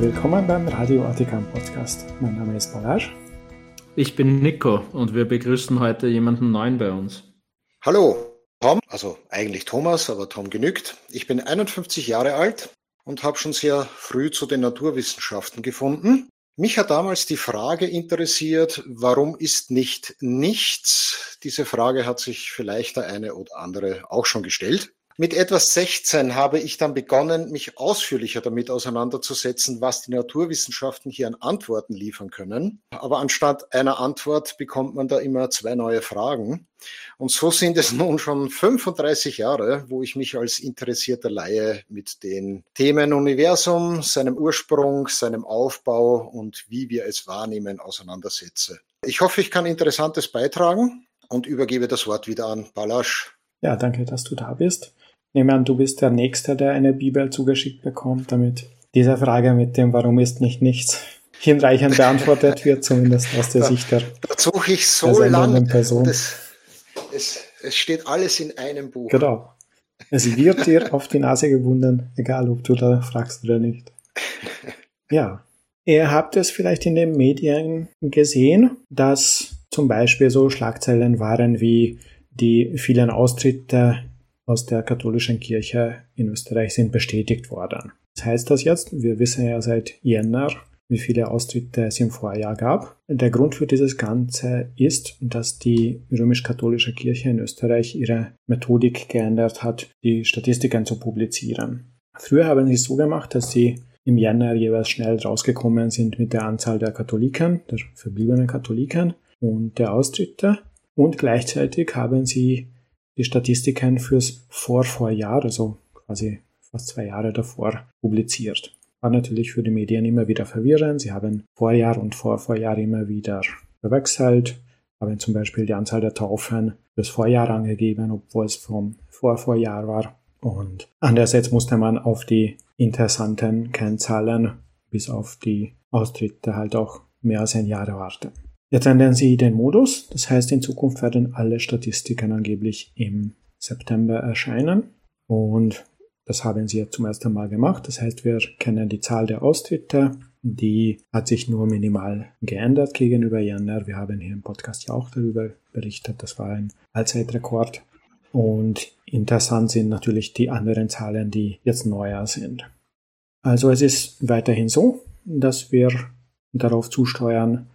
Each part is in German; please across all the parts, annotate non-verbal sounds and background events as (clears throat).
Willkommen beim Radio Artikan Podcast. Mein Name ist Balazs. Ich bin Nico und wir begrüßen heute jemanden neuen bei uns. Hallo, Tom, also eigentlich Thomas, aber Tom genügt. Ich bin 51 Jahre alt und habe schon sehr früh zu den Naturwissenschaften gefunden. Mich hat damals die Frage interessiert, warum ist nicht nichts? Diese Frage hat sich vielleicht der eine oder andere auch schon gestellt. Mit etwas 16 habe ich dann begonnen, mich ausführlicher damit auseinanderzusetzen, was die Naturwissenschaften hier an Antworten liefern können. Aber anstatt einer Antwort bekommt man da immer zwei neue Fragen. Und so sind es nun schon 35 Jahre, wo ich mich als interessierter Laie mit den Themen Universum, seinem Ursprung, seinem Aufbau und wie wir es wahrnehmen auseinandersetze. Ich hoffe, ich kann Interessantes beitragen und übergebe das Wort wieder an Balasch. Ja, danke, dass du da bist nehme an, du bist der Nächste, der eine Bibel zugeschickt bekommt, damit diese Frage mit dem Warum ist nicht nichts (laughs) hinreichend beantwortet wird, zumindest aus der Sicht der, da suche ich so lange. Person. Das, es, es steht alles in einem Buch. Genau. Es wird dir auf die Nase gebunden, egal ob du da fragst oder nicht. (laughs) Ja. Ihr habt es vielleicht in den Medien gesehen, dass zum Beispiel so Schlagzeilen waren wie die vielen Austritte aus der katholischen Kirche in Österreich sind bestätigt worden. Was heißt das jetzt? Wir wissen ja seit Jänner, wie viele Austritte es im Vorjahr gab. Der Grund für dieses Ganze ist, dass die römisch-katholische Kirche in Österreich ihre Methodik geändert hat, die Statistiken zu publizieren. Früher haben sie es so gemacht, dass sie im Jänner jeweils schnell rausgekommen sind mit der Anzahl der Katholiken, der verbliebenen Katholiken und der Austritte. Und gleichzeitig haben sie die Statistiken fürs Vorvorjahr, also quasi fast zwei Jahre davor, publiziert. War natürlich für die Medien immer wieder verwirrend. Sie haben Vorjahr und Vorvorjahr immer wieder verwechselt, haben zum Beispiel die Anzahl der Taufen fürs Vorjahr angegeben, obwohl es vom Vorvorjahr war. Und andererseits musste man auf die interessanten Kennzahlen bis auf die Austritte halt auch mehr als ein Jahr warten. Jetzt ändern sie den Modus, das heißt in Zukunft werden alle Statistiken angeblich im September erscheinen und das haben sie jetzt zum ersten Mal gemacht. Das heißt, wir kennen die Zahl der Austritte, die hat sich nur minimal geändert gegenüber Jänner. Wir haben hier im Podcast ja auch darüber berichtet, das war ein Allzeitrekord. Und interessant sind natürlich die anderen Zahlen, die jetzt neuer sind. Also es ist weiterhin so, dass wir darauf zusteuern,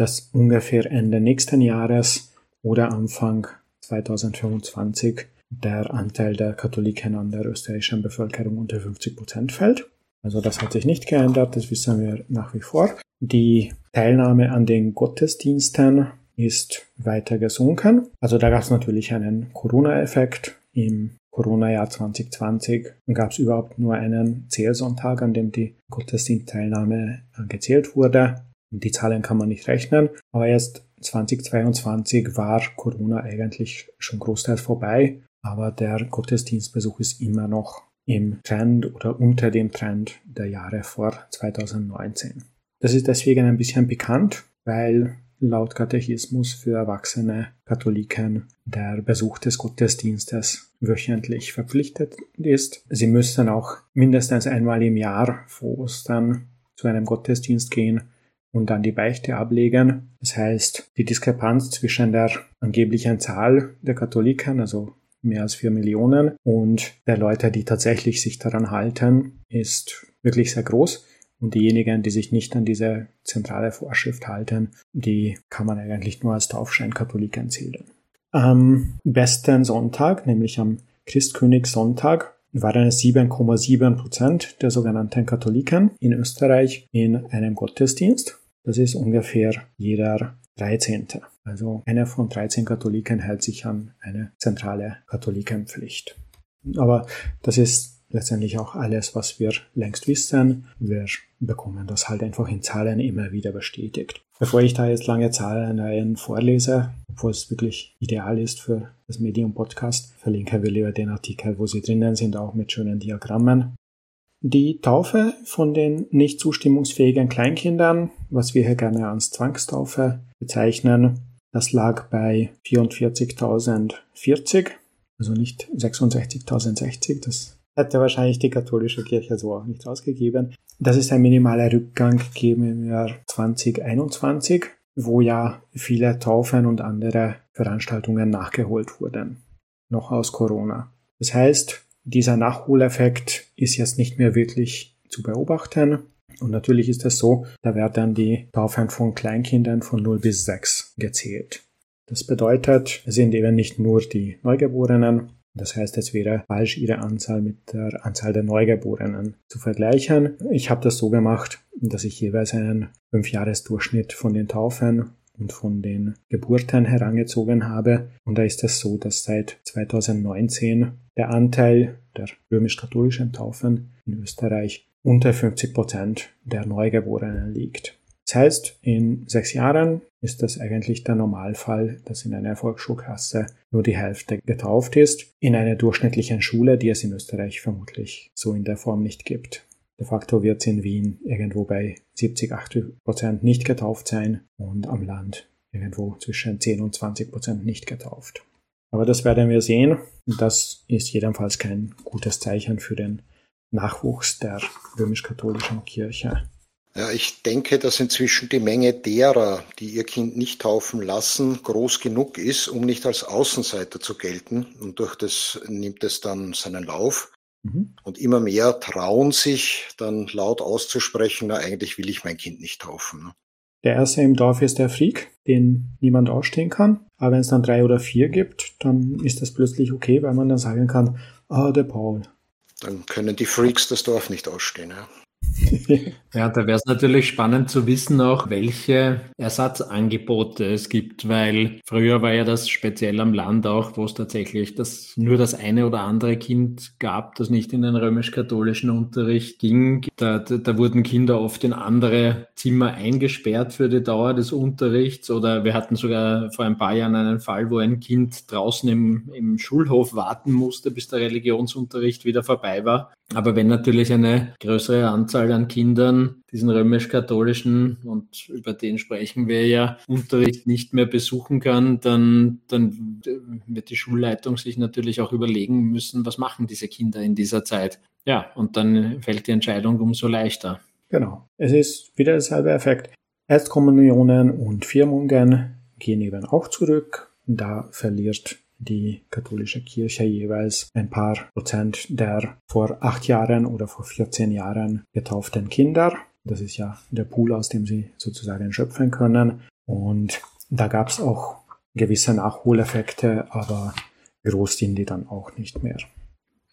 dass ungefähr Ende nächsten Jahres oder Anfang 2025 der Anteil der Katholiken an der österreichischen Bevölkerung unter 50 Prozent fällt. Also das hat sich nicht geändert, das wissen wir nach wie vor. Die Teilnahme an den Gottesdiensten ist weiter gesunken. Also da gab es natürlich einen Corona-Effekt. Im Corona-Jahr 2020 gab es überhaupt nur einen Zählsonntag, an dem die Gottesdienstteilnahme gezählt wurde. Die Zahlen kann man nicht rechnen, aber erst 2022 war Corona eigentlich schon großteils vorbei, aber der Gottesdienstbesuch ist immer noch im Trend oder unter dem Trend der Jahre vor 2019. Das ist deswegen ein bisschen bekannt, weil laut Katechismus für erwachsene Katholiken der Besuch des Gottesdienstes wöchentlich verpflichtet ist. Sie müssen auch mindestens einmal im Jahr vor Ostern zu einem Gottesdienst gehen und dann die Beichte ablegen. Das heißt, die Diskrepanz zwischen der angeblichen Zahl der Katholiken, also mehr als vier Millionen, und der Leute, die tatsächlich sich daran halten, ist wirklich sehr groß. Und diejenigen, die sich nicht an diese zentrale Vorschrift halten, die kann man eigentlich nur als Taufscheinkatholiken zählen. Am besten Sonntag, nämlich am Christkönigssonntag, waren es 7,7 Prozent der sogenannten Katholiken in Österreich in einem Gottesdienst. Das ist ungefähr jeder 13. Also einer von 13 Katholiken hält sich an eine zentrale Katholikenpflicht. Aber das ist letztendlich auch alles, was wir längst wissen. Wir bekommen das halt einfach in Zahlen immer wieder bestätigt. Bevor ich da jetzt lange Zahlenreihen vorlese, obwohl es wirklich ideal ist für das Medium Podcast, verlinken wir lieber den Artikel, wo sie drinnen sind, auch mit schönen Diagrammen. Die Taufe von den nicht zustimmungsfähigen Kleinkindern, was wir hier gerne als Zwangstaufe bezeichnen, das lag bei 44.040, also nicht 66.060, das hätte wahrscheinlich die katholische Kirche so auch nicht ausgegeben. Das ist ein minimaler Rückgang gegeben im Jahr 2021, wo ja viele Taufen und andere Veranstaltungen nachgeholt wurden. Noch aus Corona. Das heißt, dieser Nachholeffekt ist jetzt nicht mehr wirklich zu beobachten. Und natürlich ist es so, da werden die Taufen von Kleinkindern von 0 bis 6 gezählt. Das bedeutet, es sind eben nicht nur die Neugeborenen, das heißt, es wäre falsch, ihre Anzahl mit der Anzahl der Neugeborenen zu vergleichen. Ich habe das so gemacht, dass ich jeweils einen Fünfjahresdurchschnitt von den Taufen und von den Geburten herangezogen habe. Und da ist es so, dass seit 2019 der Anteil der römisch-katholischen Taufen in Österreich unter 50 Prozent der Neugeborenen liegt. Das heißt, in sechs Jahren ist das eigentlich der Normalfall, dass in einer Volksschulklasse nur die Hälfte getauft ist, in einer durchschnittlichen Schule, die es in Österreich vermutlich so in der Form nicht gibt. De facto wird es in Wien irgendwo bei 70, 80 Prozent nicht getauft sein und am Land irgendwo zwischen 10 und 20 Prozent nicht getauft. Aber das werden wir sehen. Das ist jedenfalls kein gutes Zeichen für den Nachwuchs der römisch-katholischen Kirche. Ja, ich denke, dass inzwischen die Menge derer, die ihr Kind nicht taufen lassen, groß genug ist, um nicht als Außenseiter zu gelten. Und durch das nimmt es dann seinen Lauf. Mhm. Und immer mehr trauen sich dann laut auszusprechen, na, eigentlich will ich mein Kind nicht taufen. Ne? Der erste im Dorf ist der Freak, den niemand ausstehen kann. Aber wenn es dann drei oder vier gibt, dann ist das plötzlich okay, weil man dann sagen kann, ah, der Paul. Dann können die Freaks das Dorf nicht ausstehen. Ja. (laughs) ja, da wäre es natürlich spannend zu wissen auch, welche Ersatzangebote es gibt, weil früher war ja das speziell am Land auch, wo es tatsächlich das, nur das eine oder andere Kind gab, das nicht in den römisch-katholischen Unterricht ging. Da, da, da, wurden Kinder oft in andere Zimmer eingesperrt für die Dauer des Unterrichts oder wir hatten sogar vor ein paar Jahren einen Fall, wo ein Kind draußen im, im Schulhof warten musste, bis der Religionsunterricht wieder vorbei war. Aber wenn natürlich eine größere Anzahl an Kindern diesen römisch-katholischen, und über den sprechen wir ja, Unterricht nicht mehr besuchen kann, dann, dann wird die Schulleitung sich natürlich auch überlegen müssen, was machen diese Kinder in dieser Zeit. Ja, und dann fällt die Entscheidung umso leichter. Genau. Es ist wieder derselbe Effekt. Erstkommunionen und Firmungen gehen eben auch zurück. Da verliert die katholische Kirche jeweils ein paar Prozent der vor acht Jahren oder vor 14 Jahren getauften Kinder. Das ist ja der Pool, aus dem sie sozusagen schöpfen können. Und da gab es auch gewisse Nachholeffekte, aber groß sind die dann auch nicht mehr.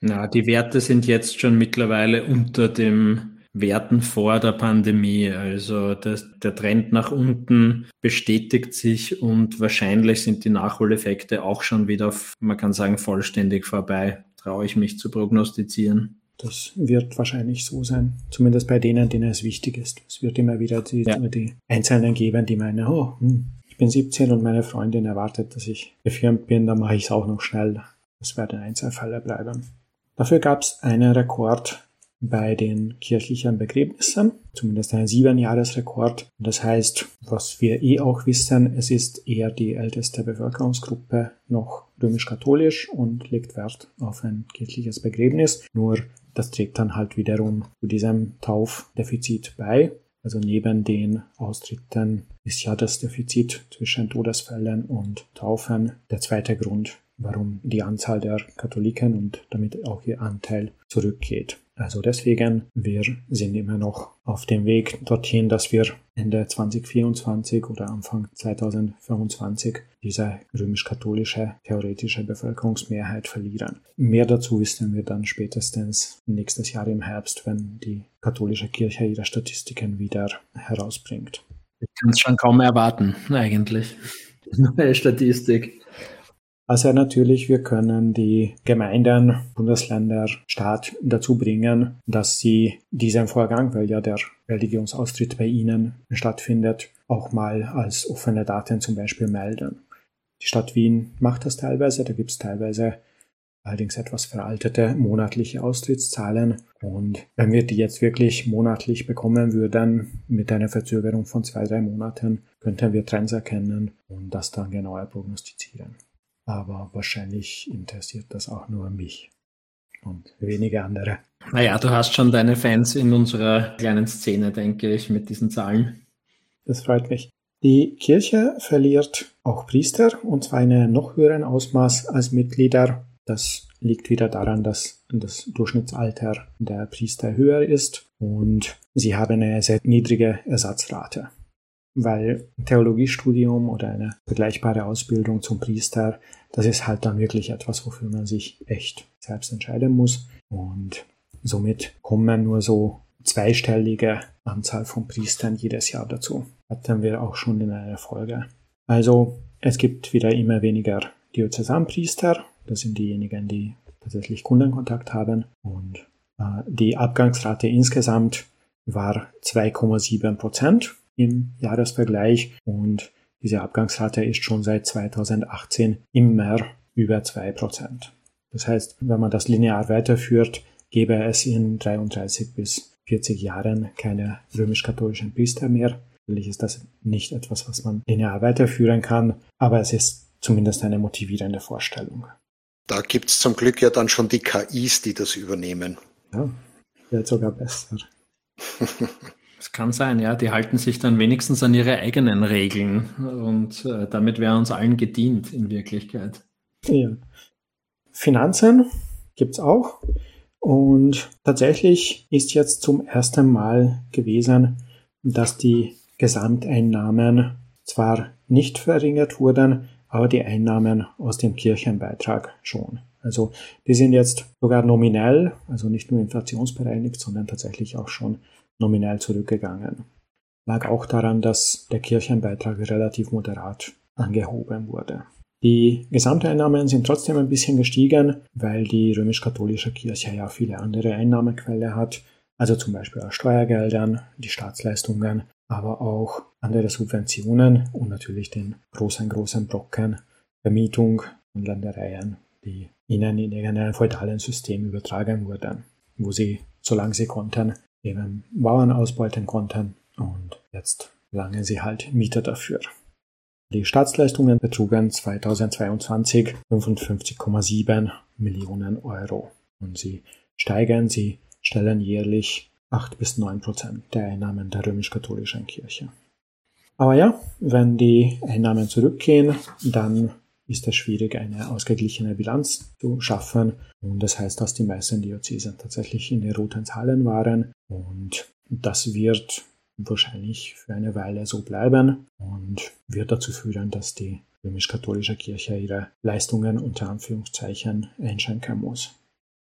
Na, die Werte sind jetzt schon mittlerweile unter dem Werten vor der Pandemie. Also das, der Trend nach unten bestätigt sich und wahrscheinlich sind die Nachholeffekte auch schon wieder, man kann sagen, vollständig vorbei. Traue ich mich zu prognostizieren. Das wird wahrscheinlich so sein. Zumindest bei denen, denen es wichtig ist. Es wird immer wieder die, ja. die Einzelnen geben, die meinen, oh, hm, ich bin 17 und meine Freundin erwartet, dass ich gefirmt bin, dann mache ich es auch noch schnell. Das werden Einzelfälle bleiben. Dafür gab es einen Rekord bei den kirchlichen Begräbnissen, zumindest ein Siebenjahresrekord. Das heißt, was wir eh auch wissen, es ist eher die älteste Bevölkerungsgruppe noch römisch-katholisch und legt Wert auf ein kirchliches Begräbnis. Nur das trägt dann halt wiederum zu diesem Taufdefizit bei. Also neben den Austritten ist ja das Defizit zwischen Todesfällen und Taufen der zweite Grund, warum die Anzahl der Katholiken und damit auch ihr Anteil zurückgeht. Also deswegen, wir sind immer noch auf dem Weg dorthin, dass wir Ende 2024 oder Anfang 2025 diese römisch-katholische theoretische Bevölkerungsmehrheit verlieren. Mehr dazu wissen wir dann spätestens nächstes Jahr im Herbst, wenn die katholische Kirche ihre Statistiken wieder herausbringt. Ich kann es schon kaum erwarten, eigentlich. (laughs) Neue Statistik. Also natürlich, wir können die Gemeinden, Bundesländer, Staat dazu bringen, dass sie diesen Vorgang, weil ja der Religionsaustritt bei ihnen stattfindet, auch mal als offene Daten zum Beispiel melden. Die Stadt Wien macht das teilweise, da gibt es teilweise allerdings etwas veraltete monatliche Austrittszahlen. Und wenn wir die jetzt wirklich monatlich bekommen würden, mit einer Verzögerung von zwei, drei Monaten, könnten wir Trends erkennen und das dann genauer prognostizieren aber wahrscheinlich interessiert das auch nur mich. und wenige andere. Naja, du hast schon deine Fans in unserer kleinen Szene, denke ich, mit diesen Zahlen. Das freut mich. Die Kirche verliert auch Priester und zwar in einem noch höheren Ausmaß als Mitglieder. Das liegt wieder daran, dass das Durchschnittsalter der Priester höher ist und sie haben eine sehr niedrige Ersatzrate. Weil Theologiestudium oder eine vergleichbare Ausbildung zum Priester, das ist halt dann wirklich etwas, wofür man sich echt selbst entscheiden muss. Und somit kommen nur so zweistellige Anzahl von Priestern jedes Jahr dazu. Hatten wir auch schon in einer Folge. Also es gibt wieder immer weniger Diözesanpriester. Das sind diejenigen, die tatsächlich Kundenkontakt haben. Und äh, die Abgangsrate insgesamt war 2,7 Prozent im Jahresvergleich und diese Abgangsrate ist schon seit 2018 immer über 2 Prozent. Das heißt, wenn man das linear weiterführt, gäbe es in 33 bis 40 Jahren keine römisch-katholischen Priester mehr. Natürlich ist das nicht etwas, was man linear weiterführen kann, aber es ist zumindest eine motivierende Vorstellung. Da gibt es zum Glück ja dann schon die KIs, die das übernehmen. Ja, wird sogar besser. (laughs) Es kann sein, ja. Die halten sich dann wenigstens an ihre eigenen Regeln und äh, damit wäre uns allen gedient in Wirklichkeit. Ja. Finanzen gibt es auch. Und tatsächlich ist jetzt zum ersten Mal gewesen, dass die Gesamteinnahmen zwar nicht verringert wurden, aber die Einnahmen aus dem Kirchenbeitrag schon. Also die sind jetzt sogar nominell, also nicht nur inflationsbereinigt, sondern tatsächlich auch schon nominell zurückgegangen. Lag auch daran, dass der Kirchenbeitrag relativ moderat angehoben wurde. Die Gesamteinnahmen sind trotzdem ein bisschen gestiegen, weil die römisch-katholische Kirche ja viele andere Einnahmequellen hat, also zum Beispiel aus Steuergeldern, die Staatsleistungen, aber auch andere Subventionen und natürlich den großen, großen Brocken Vermietung und Ländereien, die ihnen in irgendeinem feudalen System übertragen wurden, wo sie, solange sie konnten, eben Bauern ausbeuten konnten und jetzt lange sie halt Mieter dafür. Die Staatsleistungen betrugen 2022 55,7 Millionen Euro und sie steigen, sie stellen jährlich 8 bis 9 Prozent der Einnahmen der römisch-katholischen Kirche. Aber ja, wenn die Einnahmen zurückgehen, dann ist es schwierig, eine ausgeglichene Bilanz zu schaffen. Und das heißt, dass die meisten Diözesen tatsächlich in den roten Zahlen waren. Und das wird wahrscheinlich für eine Weile so bleiben und wird dazu führen, dass die römisch-katholische Kirche ihre Leistungen unter Anführungszeichen einschränken muss.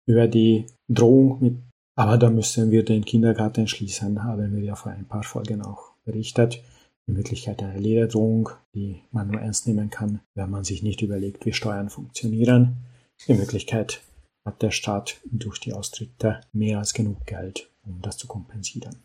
Über die Drohung mit, aber da müssen wir den Kindergarten schließen, haben wir ja vor ein paar Folgen auch berichtet. In Wirklichkeit eine leere Drohung, die man nur ernst nehmen kann, wenn man sich nicht überlegt, wie Steuern funktionieren. In Wirklichkeit hat der Staat durch die Austritte mehr als genug Geld, um das zu kompensieren.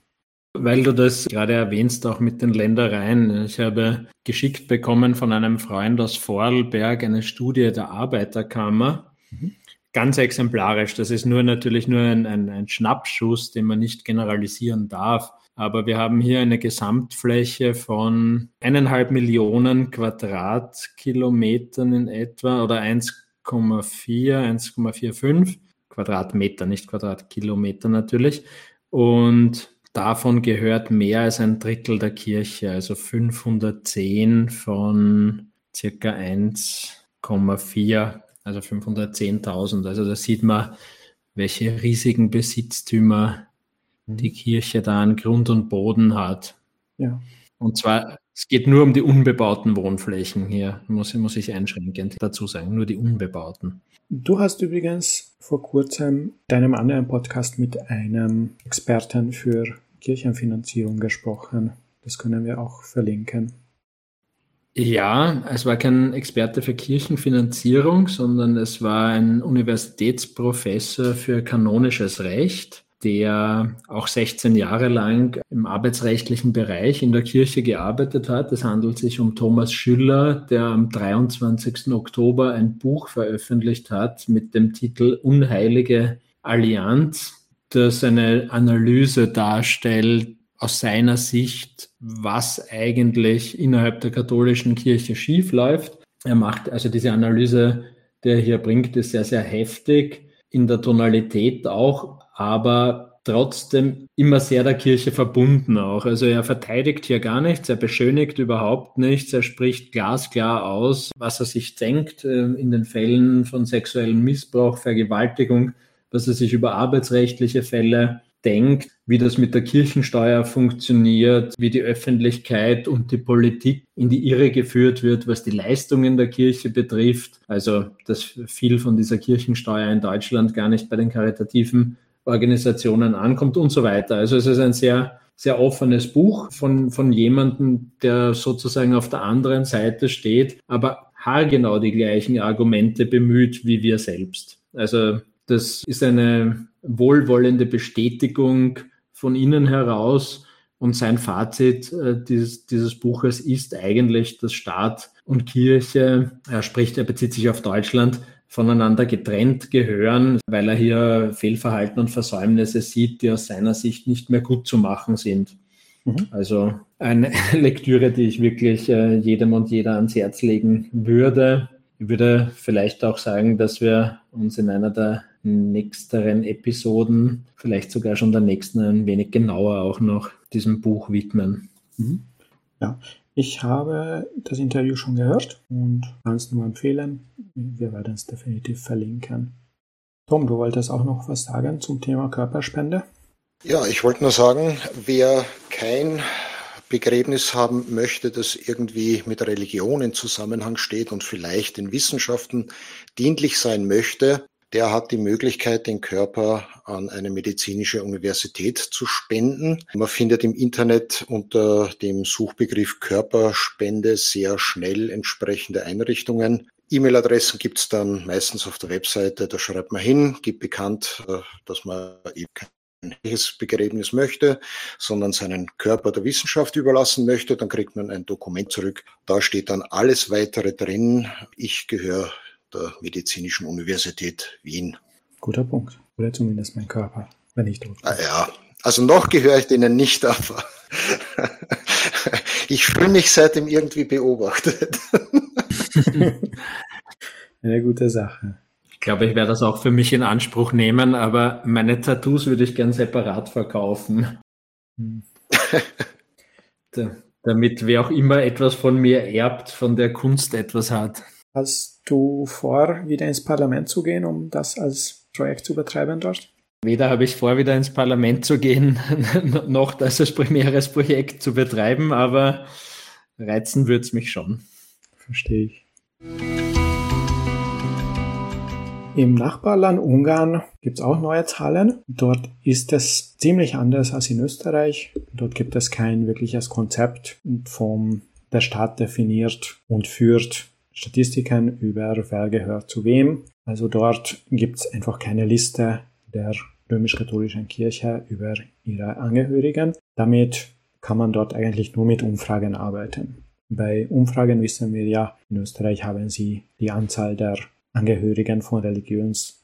Weil du das gerade erwähnst, auch mit den Ländereien. Ich habe geschickt bekommen von einem Freund aus Vorarlberg eine Studie der Arbeiterkammer. Mhm. Ganz exemplarisch. Das ist nur natürlich nur ein, ein, ein Schnappschuss, den man nicht generalisieren darf. Aber wir haben hier eine Gesamtfläche von eineinhalb Millionen Quadratkilometern in etwa oder 1,4, 1,45 Quadratmeter, nicht Quadratkilometer natürlich. Und Davon gehört mehr als ein Drittel der Kirche, also 510 von circa 1,4, also 510.000. Also da sieht man, welche riesigen Besitztümer. Die Kirche da an Grund und Boden hat. Ja. Und zwar, es geht nur um die unbebauten Wohnflächen hier, muss, muss ich einschränkend dazu sagen, nur die unbebauten. Du hast übrigens vor kurzem deinem anderen Podcast mit einem Experten für Kirchenfinanzierung gesprochen. Das können wir auch verlinken. Ja, es war kein Experte für Kirchenfinanzierung, sondern es war ein Universitätsprofessor für kanonisches Recht, der auch 16 Jahre lang im arbeitsrechtlichen Bereich in der Kirche gearbeitet hat. Es handelt sich um Thomas Schüller, der am 23. Oktober ein Buch veröffentlicht hat mit dem Titel Unheilige Allianz, das eine Analyse darstellt aus seiner Sicht, was eigentlich innerhalb der katholischen Kirche schief läuft. Er macht also diese Analyse, die er hier bringt, ist sehr, sehr heftig in der Tonalität auch, aber trotzdem immer sehr der Kirche verbunden auch. Also er verteidigt hier gar nichts, er beschönigt überhaupt nichts, er spricht glasklar aus, was er sich denkt äh, in den Fällen von sexuellem Missbrauch, Vergewaltigung, was er sich über arbeitsrechtliche Fälle denkt, wie das mit der Kirchensteuer funktioniert, wie die Öffentlichkeit und die Politik in die Irre geführt wird, was die Leistungen der Kirche betrifft. Also, dass viel von dieser Kirchensteuer in Deutschland gar nicht bei den karitativen Organisationen ankommt und so weiter. Also es ist ein sehr, sehr offenes Buch von, von jemandem, der sozusagen auf der anderen Seite steht, aber haargenau die gleichen Argumente bemüht wie wir selbst. Also das ist eine wohlwollende Bestätigung von innen heraus. Und sein Fazit äh, dieses, dieses Buches ist eigentlich, dass Staat und Kirche, er spricht, er bezieht sich auf Deutschland, voneinander getrennt gehören, weil er hier Fehlverhalten und Versäumnisse sieht, die aus seiner Sicht nicht mehr gut zu machen sind. Mhm. Also eine (laughs) Lektüre, die ich wirklich äh, jedem und jeder ans Herz legen würde. Ich würde vielleicht auch sagen, dass wir uns in einer der nächsteren Episoden, vielleicht sogar schon der nächsten, ein wenig genauer auch noch diesem Buch widmen. Mhm. Ja, ich habe das Interview schon gehört und kann es nur empfehlen. Wir werden es definitiv verlinken. Tom, du wolltest auch noch was sagen zum Thema Körperspende? Ja, ich wollte nur sagen, wer kein Begräbnis haben möchte, das irgendwie mit Religion in Zusammenhang steht und vielleicht den Wissenschaften dienlich sein möchte, der hat die Möglichkeit, den Körper an eine medizinische Universität zu spenden. Man findet im Internet unter dem Suchbegriff Körperspende sehr schnell entsprechende Einrichtungen. E-Mail-Adressen gibt es dann meistens auf der Webseite, da schreibt man hin, gibt bekannt, äh, dass man eben kein Begräbnis möchte, sondern seinen Körper der Wissenschaft überlassen möchte, dann kriegt man ein Dokument zurück. Da steht dann alles weitere drin. Ich gehöre der Medizinischen Universität Wien. Guter Punkt. Oder zumindest mein Körper, wenn ich tot bin. Ah, ja, also noch gehöre ich denen nicht, (laughs) aber ich fühle mich seitdem irgendwie beobachtet. (laughs) Eine gute Sache. Ich glaube, ich werde das auch für mich in Anspruch nehmen, aber meine Tattoos würde ich gern separat verkaufen. Hm. damit wer auch immer etwas von mir erbt, von der Kunst etwas hat. Hast du vor, wieder ins Parlament zu gehen, um das als Projekt zu betreiben dort? Weder habe ich vor, wieder ins Parlament zu gehen, (laughs) noch das als primäres Projekt zu betreiben, aber reizen würde es mich schon. Verstehe ich. Im Nachbarland Ungarn gibt es auch neue Zahlen. Dort ist es ziemlich anders als in Österreich. Dort gibt es kein wirkliches Konzept vom der Staat definiert und führt Statistiken über wer gehört zu wem. Also dort gibt es einfach keine Liste der römisch-katholischen Kirche über ihre Angehörigen. Damit kann man dort eigentlich nur mit Umfragen arbeiten. Bei Umfragen wissen wir ja, in Österreich haben sie die Anzahl der Angehörigen von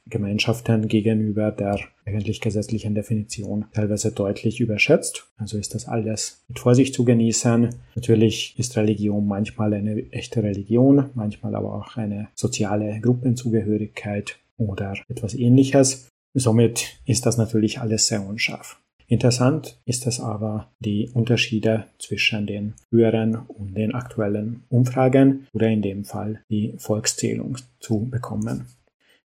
Religionsgemeinschaften gegenüber der eigentlich gesetzlichen Definition teilweise deutlich überschätzt. Also ist das alles mit Vorsicht zu genießen. Natürlich ist Religion manchmal eine echte Religion, manchmal aber auch eine soziale Gruppenzugehörigkeit oder etwas ähnliches. Somit ist das natürlich alles sehr unscharf. Interessant ist es aber die Unterschiede zwischen den früheren und den aktuellen Umfragen oder in dem Fall die Volkszählung zu bekommen.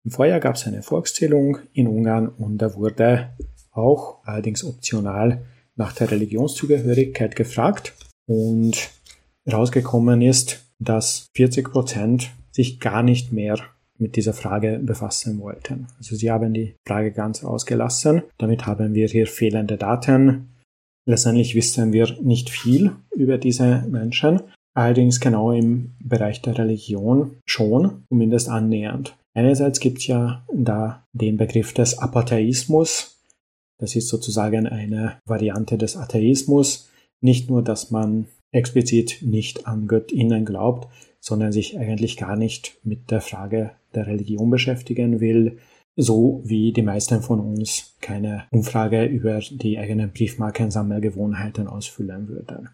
Im Vorjahr gab es eine Volkszählung in Ungarn und da wurde auch allerdings optional nach der Religionszugehörigkeit gefragt und rausgekommen ist, dass 40 Prozent sich gar nicht mehr mit dieser Frage befassen wollten. Also sie haben die Frage ganz ausgelassen. Damit haben wir hier fehlende Daten. Letztendlich wissen wir nicht viel über diese Menschen, allerdings genau im Bereich der Religion schon, zumindest annähernd. Einerseits gibt es ja da den Begriff des Apatheismus. Das ist sozusagen eine Variante des Atheismus. Nicht nur, dass man explizit nicht an Göttinnen glaubt, sondern sich eigentlich gar nicht mit der Frage der Religion beschäftigen will, so wie die meisten von uns keine Umfrage über die eigenen Briefmarkensammelgewohnheiten ausfüllen würden.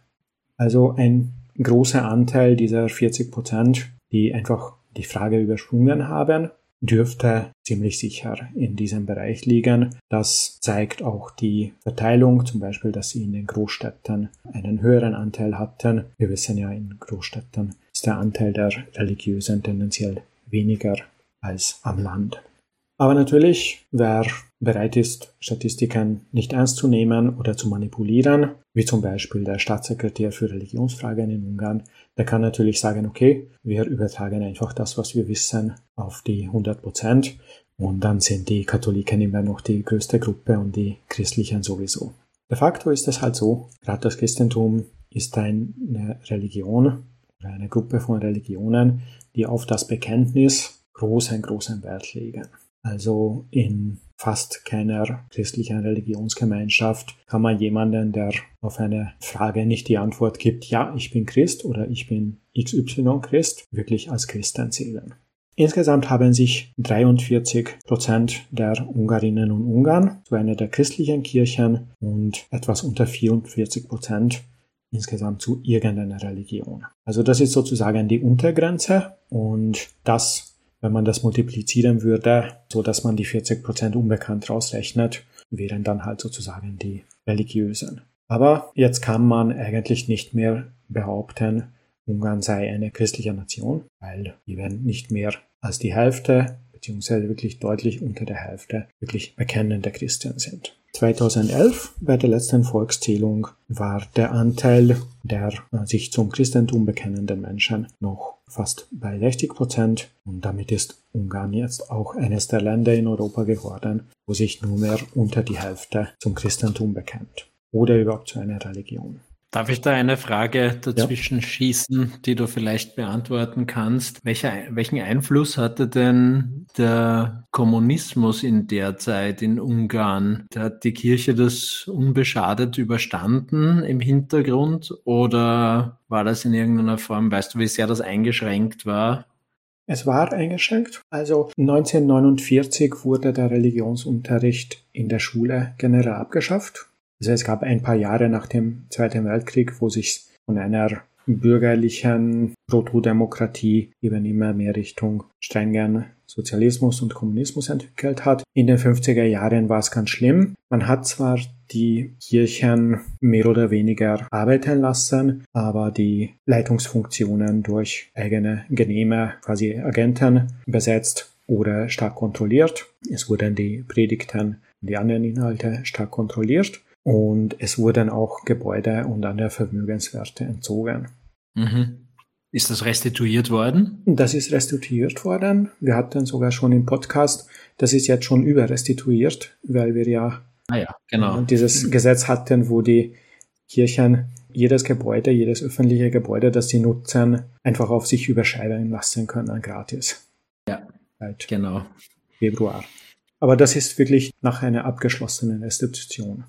Also ein großer Anteil dieser 40 Prozent, die einfach die Frage übersprungen haben, dürfte ziemlich sicher in diesem Bereich liegen. Das zeigt auch die Verteilung, zum Beispiel, dass sie in den Großstädten einen höheren Anteil hatten. Wir wissen ja, in Großstädten ist der Anteil der Religiösen tendenziell weniger als am Land. Aber natürlich, wer bereit ist, Statistiken nicht ernst zu nehmen oder zu manipulieren, wie zum Beispiel der Staatssekretär für Religionsfragen in Ungarn, der kann natürlich sagen, okay, wir übertragen einfach das, was wir wissen, auf die 100 Prozent und dann sind die Katholiken immer noch die größte Gruppe und die Christlichen sowieso. De facto ist es halt so, gerade das Christentum ist eine Religion oder eine Gruppe von Religionen, die auf das Bekenntnis großen, großen Wert legen. Also in fast keiner christlichen Religionsgemeinschaft kann man jemanden, der auf eine Frage nicht die Antwort gibt, ja, ich bin Christ oder ich bin XY Christ, wirklich als Christen zählen. Insgesamt haben sich 43 Prozent der Ungarinnen und Ungarn zu einer der christlichen Kirchen und etwas unter 44 Prozent insgesamt zu irgendeiner Religion. Also das ist sozusagen die Untergrenze und das wenn man das multiplizieren würde, so dass man die 40% unbekannt rausrechnet, wären dann halt sozusagen die religiösen. Aber jetzt kann man eigentlich nicht mehr behaupten, Ungarn sei eine christliche Nation, weil eben nicht mehr als die Hälfte, beziehungsweise wirklich deutlich unter der Hälfte, wirklich bekennende Christen sind. 2011 bei der letzten Volkszählung war der Anteil der äh, sich zum Christentum bekennenden Menschen noch fast bei 60 Prozent und damit ist Ungarn jetzt auch eines der Länder in Europa geworden, wo sich nur mehr unter die Hälfte zum Christentum bekennt oder überhaupt zu einer Religion. Darf ich da eine Frage dazwischen ja. schießen, die du vielleicht beantworten kannst? Welcher, welchen Einfluss hatte denn der Kommunismus in der Zeit in Ungarn? Da hat die Kirche das unbeschadet überstanden im Hintergrund oder war das in irgendeiner Form, weißt du, wie sehr das eingeschränkt war? Es war eingeschränkt. Also 1949 wurde der Religionsunterricht in der Schule generell abgeschafft. Also es gab ein paar Jahre nach dem Zweiten Weltkrieg, wo sich von einer bürgerlichen Protodemokratie eben immer mehr Richtung strengen Sozialismus und Kommunismus entwickelt hat. In den 50er Jahren war es ganz schlimm. Man hat zwar die Kirchen mehr oder weniger arbeiten lassen, aber die Leitungsfunktionen durch eigene Genehme, quasi Agenten besetzt oder stark kontrolliert. Es wurden die Predigten die anderen Inhalte stark kontrolliert und es wurden auch Gebäude und andere Vermögenswerte entzogen. Mhm. Ist das restituiert worden? Das ist restituiert worden. Wir hatten sogar schon im Podcast, das ist jetzt schon überrestituiert, weil wir ja, ah ja genau. dieses Gesetz hatten, wo die Kirchen jedes Gebäude, jedes öffentliche Gebäude, das sie nutzen, einfach auf sich überschreiben lassen können, gratis. Ja, Seit genau. Februar. Aber das ist wirklich nach einer abgeschlossenen Restitution.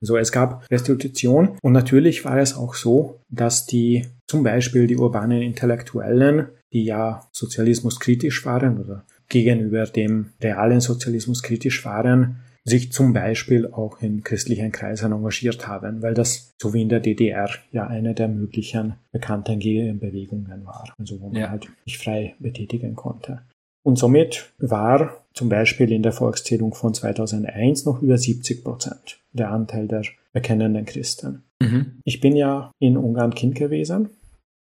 So, es gab Restitution und natürlich war es auch so, dass die zum Beispiel die urbanen Intellektuellen, die ja Sozialismus kritisch waren oder gegenüber dem realen Sozialismus kritisch waren, sich zum Beispiel auch in christlichen Kreisen engagiert haben, weil das so wie in der DDR ja eine der möglichen bekannten Gegenbewegungen war, also wo man ja. halt sich frei betätigen konnte. Und somit war zum Beispiel in der Volkszählung von 2001 noch über 70 Prozent der Anteil der bekennenden Christen. Mhm. Ich bin ja in Ungarn Kind gewesen.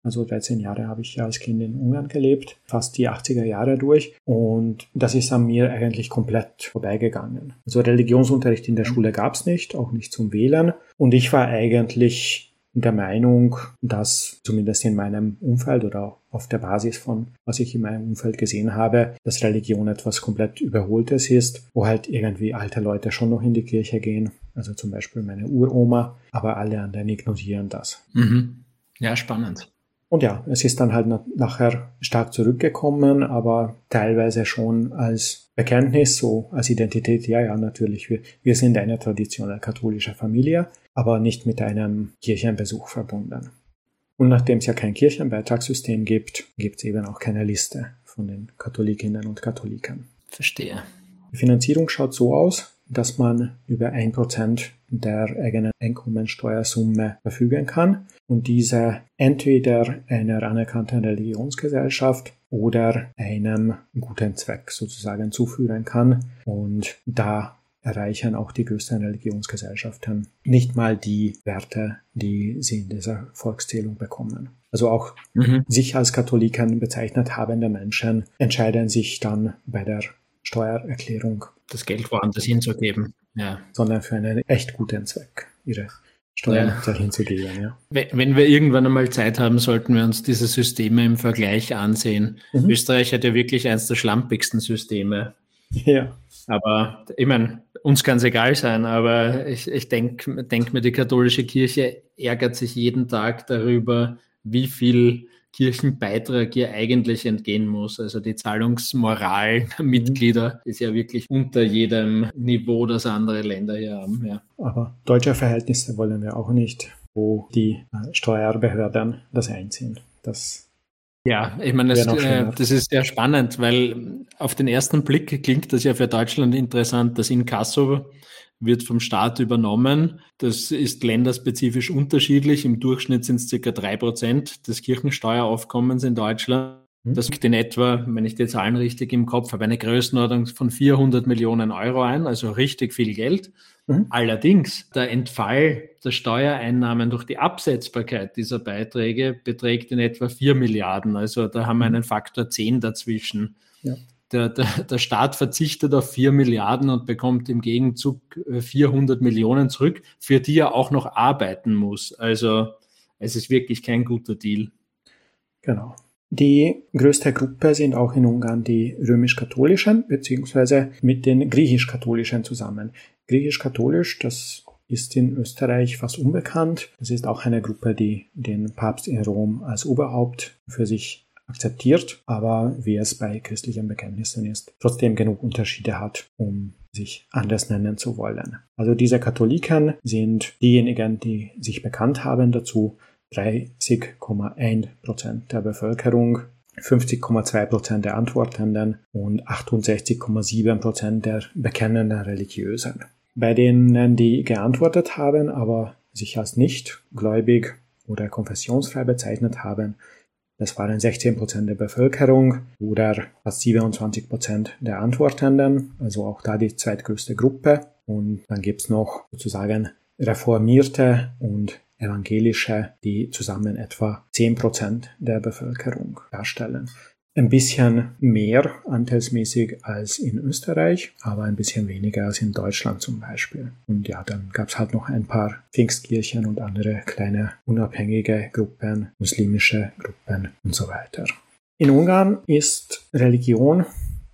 Also 13 Jahre habe ich ja als Kind in Ungarn gelebt, fast die 80er Jahre durch. Und das ist an mir eigentlich komplett vorbeigegangen. Also Religionsunterricht in der Schule gab es nicht, auch nicht zum Wählen. Und ich war eigentlich der Meinung, dass zumindest in meinem Umfeld oder auf der Basis von, was ich in meinem Umfeld gesehen habe, dass Religion etwas komplett Überholtes ist, wo halt irgendwie alte Leute schon noch in die Kirche gehen, also zum Beispiel meine Uroma, aber alle anderen ignorieren das. Mhm. Ja, spannend. Und ja, es ist dann halt nachher stark zurückgekommen, aber teilweise schon als Bekenntnis, so als Identität, ja, ja, natürlich, wir, wir sind eine traditionelle katholische Familie, aber nicht mit einem Kirchenbesuch verbunden. Und nachdem es ja kein Kirchenbeitragssystem gibt, gibt es eben auch keine Liste von den Katholikinnen und Katholiken. Verstehe. Die Finanzierung schaut so aus, dass man über ein Prozent der eigenen Einkommensteuersumme verfügen kann und diese entweder einer anerkannten Religionsgesellschaft oder einem guten Zweck sozusagen zuführen kann. Und da erreichen auch die größten Religionsgesellschaften nicht mal die Werte, die sie in dieser Volkszählung bekommen. Also auch mhm. sich als Katholiken bezeichnet habende Menschen entscheiden sich dann bei der Steuererklärung das Geld woanders hinzugeben, ja. sondern für einen echt guten Zweck ihre Steuern ja. dahin zu geben. Ja. Wenn wir irgendwann einmal Zeit haben, sollten wir uns diese Systeme im Vergleich ansehen. Mhm. Österreich hat ja wirklich eines der schlampigsten Systeme. Ja. Aber ich meine, uns kann es egal sein, aber ich, ich denke denk mir, die katholische Kirche ärgert sich jeden Tag darüber, wie viel Kirchenbeitrag hier eigentlich entgehen muss. Also die Zahlungsmoral der. Mitglieder ist ja wirklich unter jedem Niveau, das andere Länder hier haben. Ja. Aber deutsche Verhältnisse wollen wir auch nicht, wo die äh, Steuerbehörden das einziehen. Das ja, ich meine, das, äh, das, ist sehr spannend, weil auf den ersten Blick klingt das ja für Deutschland interessant, dass Inkasso wird vom Staat übernommen. Das ist länderspezifisch unterschiedlich. Im Durchschnitt sind es circa drei Prozent des Kirchensteueraufkommens in Deutschland. Hm. Das liegt in etwa, wenn ich die Zahlen richtig im Kopf habe, eine Größenordnung von 400 Millionen Euro ein, also richtig viel Geld. Mhm. Allerdings, der Entfall der Steuereinnahmen durch die Absetzbarkeit dieser Beiträge beträgt in etwa 4 Milliarden. Also da haben wir hm. einen Faktor 10 dazwischen. Ja der, der, der Staat verzichtet auf 4 Milliarden und bekommt im Gegenzug 400 äh, Millionen zurück, für die er auch noch arbeiten muss. Also es ist wirklich kein guter Deal. Genau. Die größte Gruppe sind auch in Ungarn die römisch-katholischen, beziehungsweise mit den griechisch-katholischen zusammen. Griechisch-katholisch, das ist in Österreich fast unbekannt. Das ist auch eine Gruppe, die den Papst in Rom als Oberhaupt für sich akzeptiert, aber wie es bei christlichen Bekenntnissen ist, trotzdem genug Unterschiede hat, um sich anders nennen zu wollen. Also diese Katholiken sind diejenigen, die sich bekannt haben dazu, 30,1 Prozent der Bevölkerung, 50,2 Prozent der Antwortenden und 68,7 Prozent der bekennenden Religiösen. Bei denen, die geantwortet haben, aber sich als nicht gläubig oder konfessionsfrei bezeichnet haben, das waren 16 Prozent der Bevölkerung oder fast 27 Prozent der Antwortenden, also auch da die zweitgrößte Gruppe. Und dann gibt's noch sozusagen Reformierte und Evangelische, die zusammen etwa 10 Prozent der Bevölkerung darstellen ein bisschen mehr anteilsmäßig als in Österreich, aber ein bisschen weniger als in Deutschland zum Beispiel. Und ja, dann gab es halt noch ein paar Pfingstkirchen und andere kleine unabhängige Gruppen, muslimische Gruppen und so weiter. In Ungarn ist Religion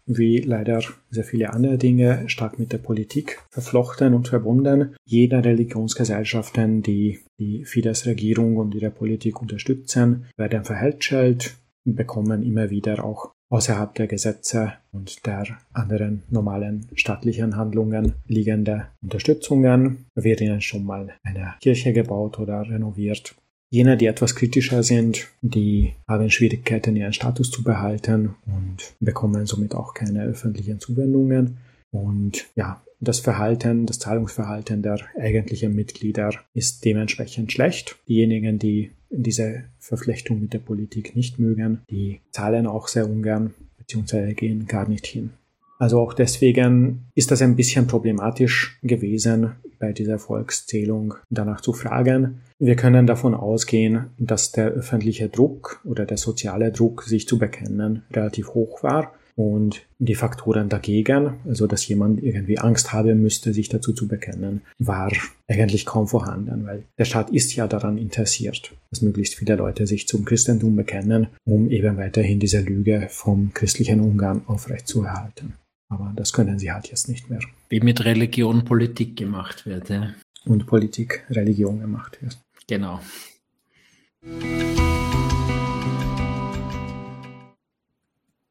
wie leider sehr viele andere Dinge stark mit der Politik verflochten und verbunden. Jede Religionsgesellschaften, die die Fidesz-Regierung und ihre Politik unterstützen, werden verhältschelt bekommen immer wieder auch außerhalb der Gesetze und der anderen normalen staatlichen Handlungen liegende Unterstützungen. Wird ihnen schon mal eine Kirche gebaut oder renoviert. Jene, die etwas kritischer sind, die haben Schwierigkeiten, ihren Status zu behalten und bekommen somit auch keine öffentlichen Zuwendungen. Und ja, das Verhalten, das Zahlungsverhalten der eigentlichen Mitglieder ist dementsprechend schlecht. Diejenigen, die diese Verflechtung mit der Politik nicht mögen, die zahlen auch sehr ungern bzw. gehen gar nicht hin. Also auch deswegen ist das ein bisschen problematisch gewesen, bei dieser Volkszählung danach zu fragen. Wir können davon ausgehen, dass der öffentliche Druck oder der soziale Druck, sich zu bekennen, relativ hoch war und die Faktoren dagegen, also dass jemand irgendwie Angst haben müsste, sich dazu zu bekennen, war eigentlich kaum vorhanden, weil der Staat ist ja daran interessiert, dass möglichst viele Leute sich zum Christentum bekennen, um eben weiterhin diese Lüge vom christlichen Ungarn aufrechtzuerhalten. Aber das können sie halt jetzt nicht mehr. Wie mit Religion Politik gemacht wird, ja. Und Politik Religion gemacht wird. Genau.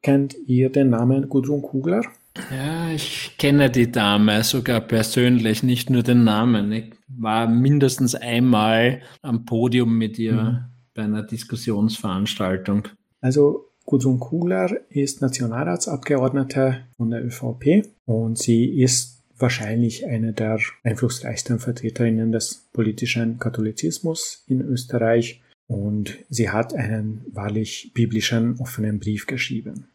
Kennt ihr den Namen Gudrun Kugler? Ja, ich kenne die Dame sogar persönlich, nicht nur den Namen. Ich war mindestens einmal am Podium mit ihr mhm. bei einer Diskussionsveranstaltung. Also Gudrun Kugler ist Nationalratsabgeordnete von der ÖVP und sie ist wahrscheinlich eine der einflussreichsten Vertreterinnen des politischen Katholizismus in Österreich Und sie hat einen wahrlich biblischen offenen Brief geschrieben,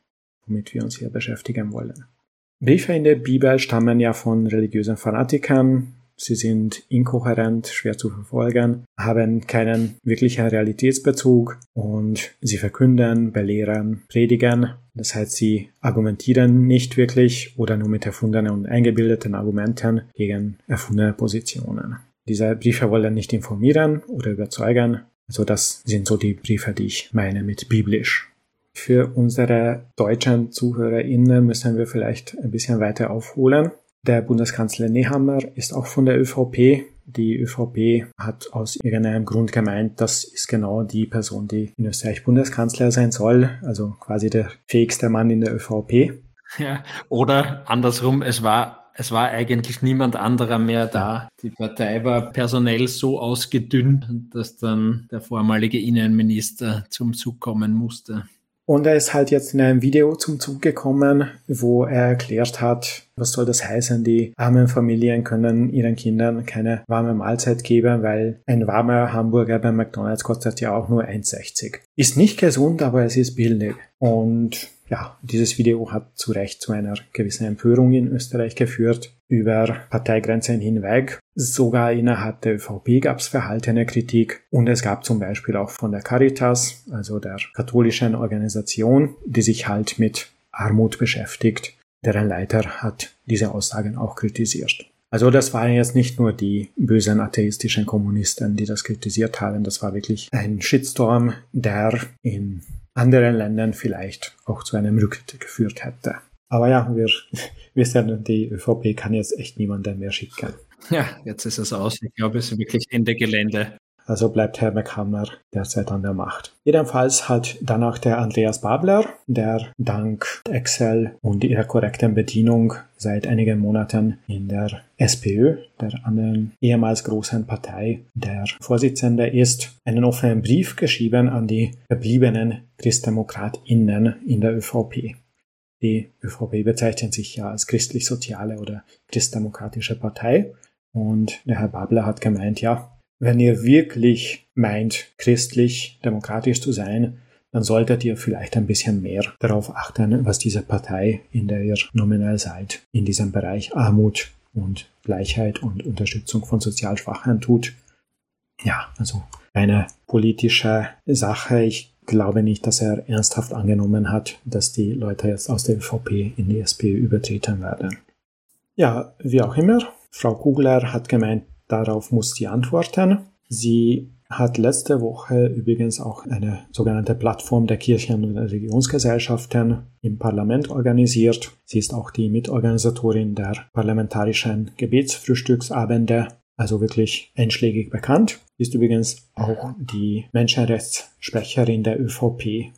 womit wir uns hier beschäftigen wollen. Briefe in der Bibel stammen ja von religiösen Fanatikern, Sie sind inkohärent, schwer zu verfolgen, haben keinen wirklichen Realitätsbezug und sie verkünden, belehren, predigen. Das heißt, sie argumentieren nicht wirklich oder nur mit erfundenen und eingebildeten Argumenten gegen erfundene Positionen. Diese Briefe wollen nicht informieren oder überzeugen. Also das sind so die Briefe, die ich meine mit biblisch. Für unsere deutschen ZuhörerInnen müssen wir vielleicht ein bisschen weiter aufholen. Der Bundeskanzler Nehammer ist auch von der ÖVP. Die ÖVP hat aus irgendeinem Grund gemeint, das ist genau die Person, die in Österreich Bundeskanzler sein soll, also quasi der fähigste Mann in der ÖVP. Ja, oder andersrum, es war es war eigentlich niemand anderer mehr da. Die Partei war personell so ausgedünnt, dass dann der vormalige Innenminister zum Zug kommen musste. Und er ist halt jetzt in einem Video zum Zug gekommen, wo er erklärt hat, was soll das heißen, die armen Familien können ihren Kindern keine warme Mahlzeit geben, weil ein warmer Hamburger bei McDonald's kostet ja auch nur 1,60. Ist nicht gesund, aber es ist billig. Und ja, dieses Video hat zu Recht zu einer gewissen Empörung in Österreich geführt über Parteigrenzen hinweg. Sogar innerhalb der ÖVP gab es verhaltene Kritik und es gab zum Beispiel auch von der Caritas, also der katholischen Organisation, die sich halt mit Armut beschäftigt. Deren Leiter hat diese Aussagen auch kritisiert. Also das waren jetzt nicht nur die bösen atheistischen Kommunisten, die das kritisiert haben, das war wirklich ein Shitstorm, der in anderen Ländern vielleicht auch zu einem Rücktritt geführt hätte. Aber ja, wir (laughs) wissen, die ÖVP kann jetzt echt niemanden mehr schicken. Ja, jetzt ist es aus. Ich glaube, es ist wirklich Ende Gelände. Also bleibt Herr McHammer derzeit an der Macht. Jedenfalls hat danach der Andreas Babler, der dank Excel und ihrer korrekten Bedienung seit einigen Monaten in der SPÖ, der anderen ehemals großen Partei, der Vorsitzende ist, einen offenen Brief geschrieben an die verbliebenen ChristdemokratInnen in der ÖVP. Die ÖVP bezeichnet sich ja als christlich-soziale oder christdemokratische Partei. Und der Herr Babler hat gemeint, ja, wenn ihr wirklich meint, christlich, demokratisch zu sein, dann solltet ihr vielleicht ein bisschen mehr darauf achten, was diese Partei, in der ihr nominell seid, in diesem Bereich Armut und Gleichheit und Unterstützung von sozial Schwachen tut. Ja, also eine politische Sache. Ich glaube nicht, dass er ernsthaft angenommen hat, dass die Leute jetzt aus der ÖVP in die SPÖ übertreten werden. Ja, wie auch immer, Frau Kugler hat gemeint, Darauf muss sie antworten. Sie hat letzte Woche übrigens auch eine sogenannte Plattform der Kirchen- und Religionsgesellschaften im Parlament organisiert. Sie ist auch die Mitorganisatorin der parlamentarischen Gebetsfrühstücksabende, also wirklich einschlägig bekannt. Sie ist übrigens auch die Menschenrechtssprecherin der ÖVP.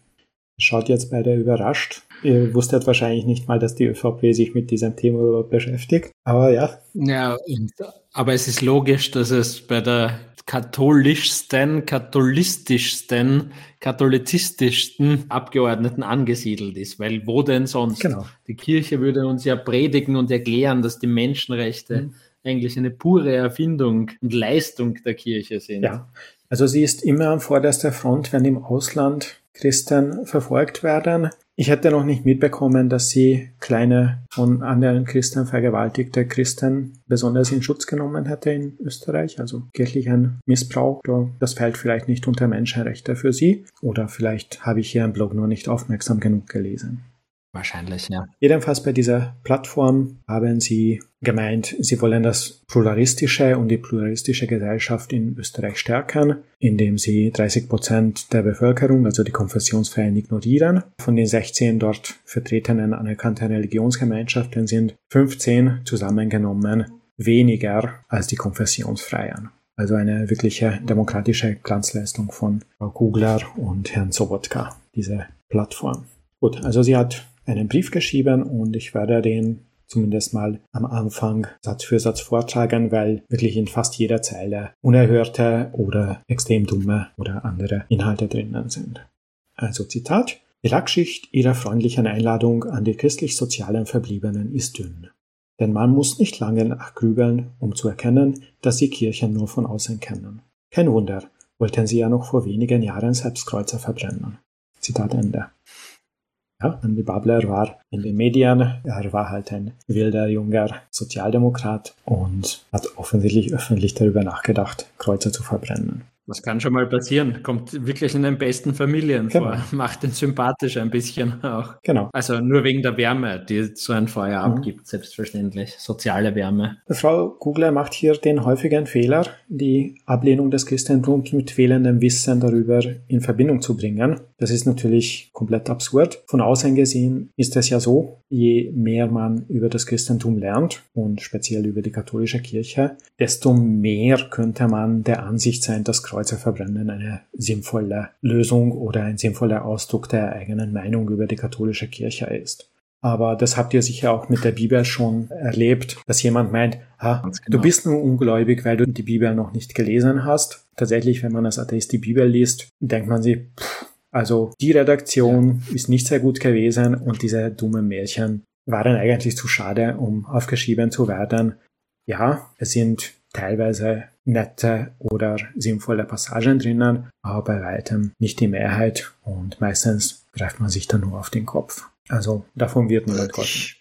Schaut jetzt beide überrascht. Ihr wusstet wahrscheinlich nicht mal, dass die ÖVP sich mit diesem Thema überhaupt beschäftigt. Aber ja. Ja, aber es ist logisch, dass es bei der katholischsten, katholistischsten, katholizistischsten Abgeordneten angesiedelt ist. Weil wo denn sonst? Genau. Die Kirche würde uns ja predigen und erklären, dass die Menschenrechte mhm. eigentlich eine pure Erfindung und Leistung der Kirche sind. Ja, also sie ist immer an vorderster Front, wenn im Ausland Christen verfolgt werden. Ich hätte noch nicht mitbekommen, dass sie kleine von anderen Christen vergewaltigte Christen besonders in Schutz genommen hätte in Österreich, also kirchlichen Missbrauch. Das fällt vielleicht nicht unter Menschenrechte für sie. Oder vielleicht habe ich ihren Blog nur nicht aufmerksam genug gelesen. Wahrscheinlich, ja. Jedenfalls bei dieser Plattform haben sie gemeint, sie wollen das pluralistische und die pluralistische Gesellschaft in Österreich stärken, indem sie 30 Prozent der Bevölkerung, also die Konfessionsfreien, ignorieren. Von den 16 dort vertretenen anerkannten Religionsgemeinschaften sind 15 zusammengenommen weniger als die Konfessionsfreien. Also eine wirkliche demokratische Glanzleistung von Frau Kugler und Herrn Sobotka, diese Plattform. Gut, also sie hat einen Brief geschrieben und ich werde den zumindest mal am Anfang Satz für Satz vortragen, weil wirklich in fast jeder Zeile unerhörte oder extrem dumme oder andere Inhalte drinnen sind. Also Zitat. Die Lackschicht ihrer freundlichen Einladung an die christlich-sozialen Verbliebenen ist dünn. Denn man muss nicht lange nachgrübeln, um zu erkennen, dass sie Kirchen nur von außen kennen. Kein Wunder, wollten sie ja noch vor wenigen Jahren selbst Kreuzer verbrennen. Zitat Ende. Ja, die Babler war in den Medien, er war halt ein wilder, junger Sozialdemokrat und hat offensichtlich öffentlich darüber nachgedacht, Kreuzer zu verbrennen. Das kann schon mal passieren. Kommt wirklich in den besten Familien genau. vor. (laughs) Macht den sympathisch ein bisschen auch. Genau. Also nur wegen der Wärme, die so ein Feuer mhm. abgibt, selbstverständlich. Soziale Wärme. Frau Kugler macht hier den häufigen Fehler, die Ablehnung des Christentums mit fehlendem Wissen darüber in Verbindung zu bringen. Das ist natürlich komplett absurd. Von außen gesehen ist es ja so, je mehr man über das Christentum lernt und speziell über die katholische Kirche, desto mehr könnte man der Ansicht sein, dass Kreuze verbrennen eine sinnvolle Lösung oder ein sinnvoller Ausdruck der eigenen Meinung über die katholische Kirche ist. Aber das habt ihr sicher auch mit der Bibel schon erlebt, dass jemand meint, ah, genau. du bist nur ungläubig, weil du die Bibel noch nicht gelesen hast. Tatsächlich, wenn man als Atheist die Bibel liest, denkt man sich, pff, also die Redaktion ja. ist nicht sehr gut gewesen und diese dummen Märchen waren eigentlich zu schade, um aufgeschrieben zu werden. Ja, es sind teilweise nette oder sinnvolle Passagen drinnen, aber bei weitem nicht die Mehrheit und meistens greift man sich dann nur auf den Kopf. Also davon wird niemand geholfen.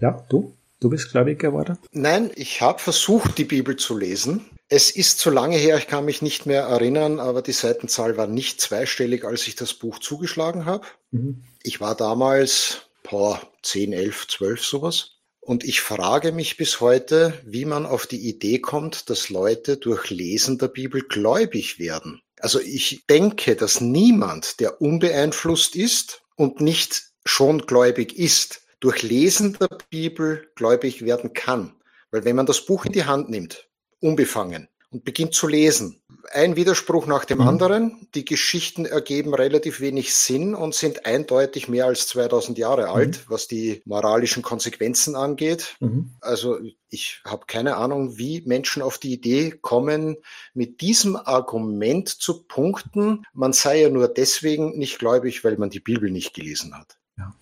Ja, du? Du bist gläubig geworden? Nein, ich habe versucht, die Bibel zu lesen. Es ist zu lange her, ich kann mich nicht mehr erinnern, aber die Seitenzahl war nicht zweistellig, als ich das Buch zugeschlagen habe. Mhm. Ich war damals, boah, 10, 11, 12 sowas. Und ich frage mich bis heute, wie man auf die Idee kommt, dass Leute durch Lesen der Bibel gläubig werden. Also ich denke, dass niemand, der unbeeinflusst ist und nicht schon gläubig ist, durch Lesen der Bibel gläubig werden kann. Weil wenn man das Buch in die Hand nimmt, unbefangen, und beginnt zu lesen. Ein Widerspruch nach dem mhm. anderen. Die Geschichten ergeben relativ wenig Sinn und sind eindeutig mehr als 2000 Jahre mhm. alt, was die moralischen Konsequenzen angeht. Mhm. Also ich habe keine Ahnung, wie Menschen auf die Idee kommen, mit diesem Argument zu punkten, man sei ja nur deswegen nicht gläubig, weil man die Bibel nicht gelesen hat. Ja.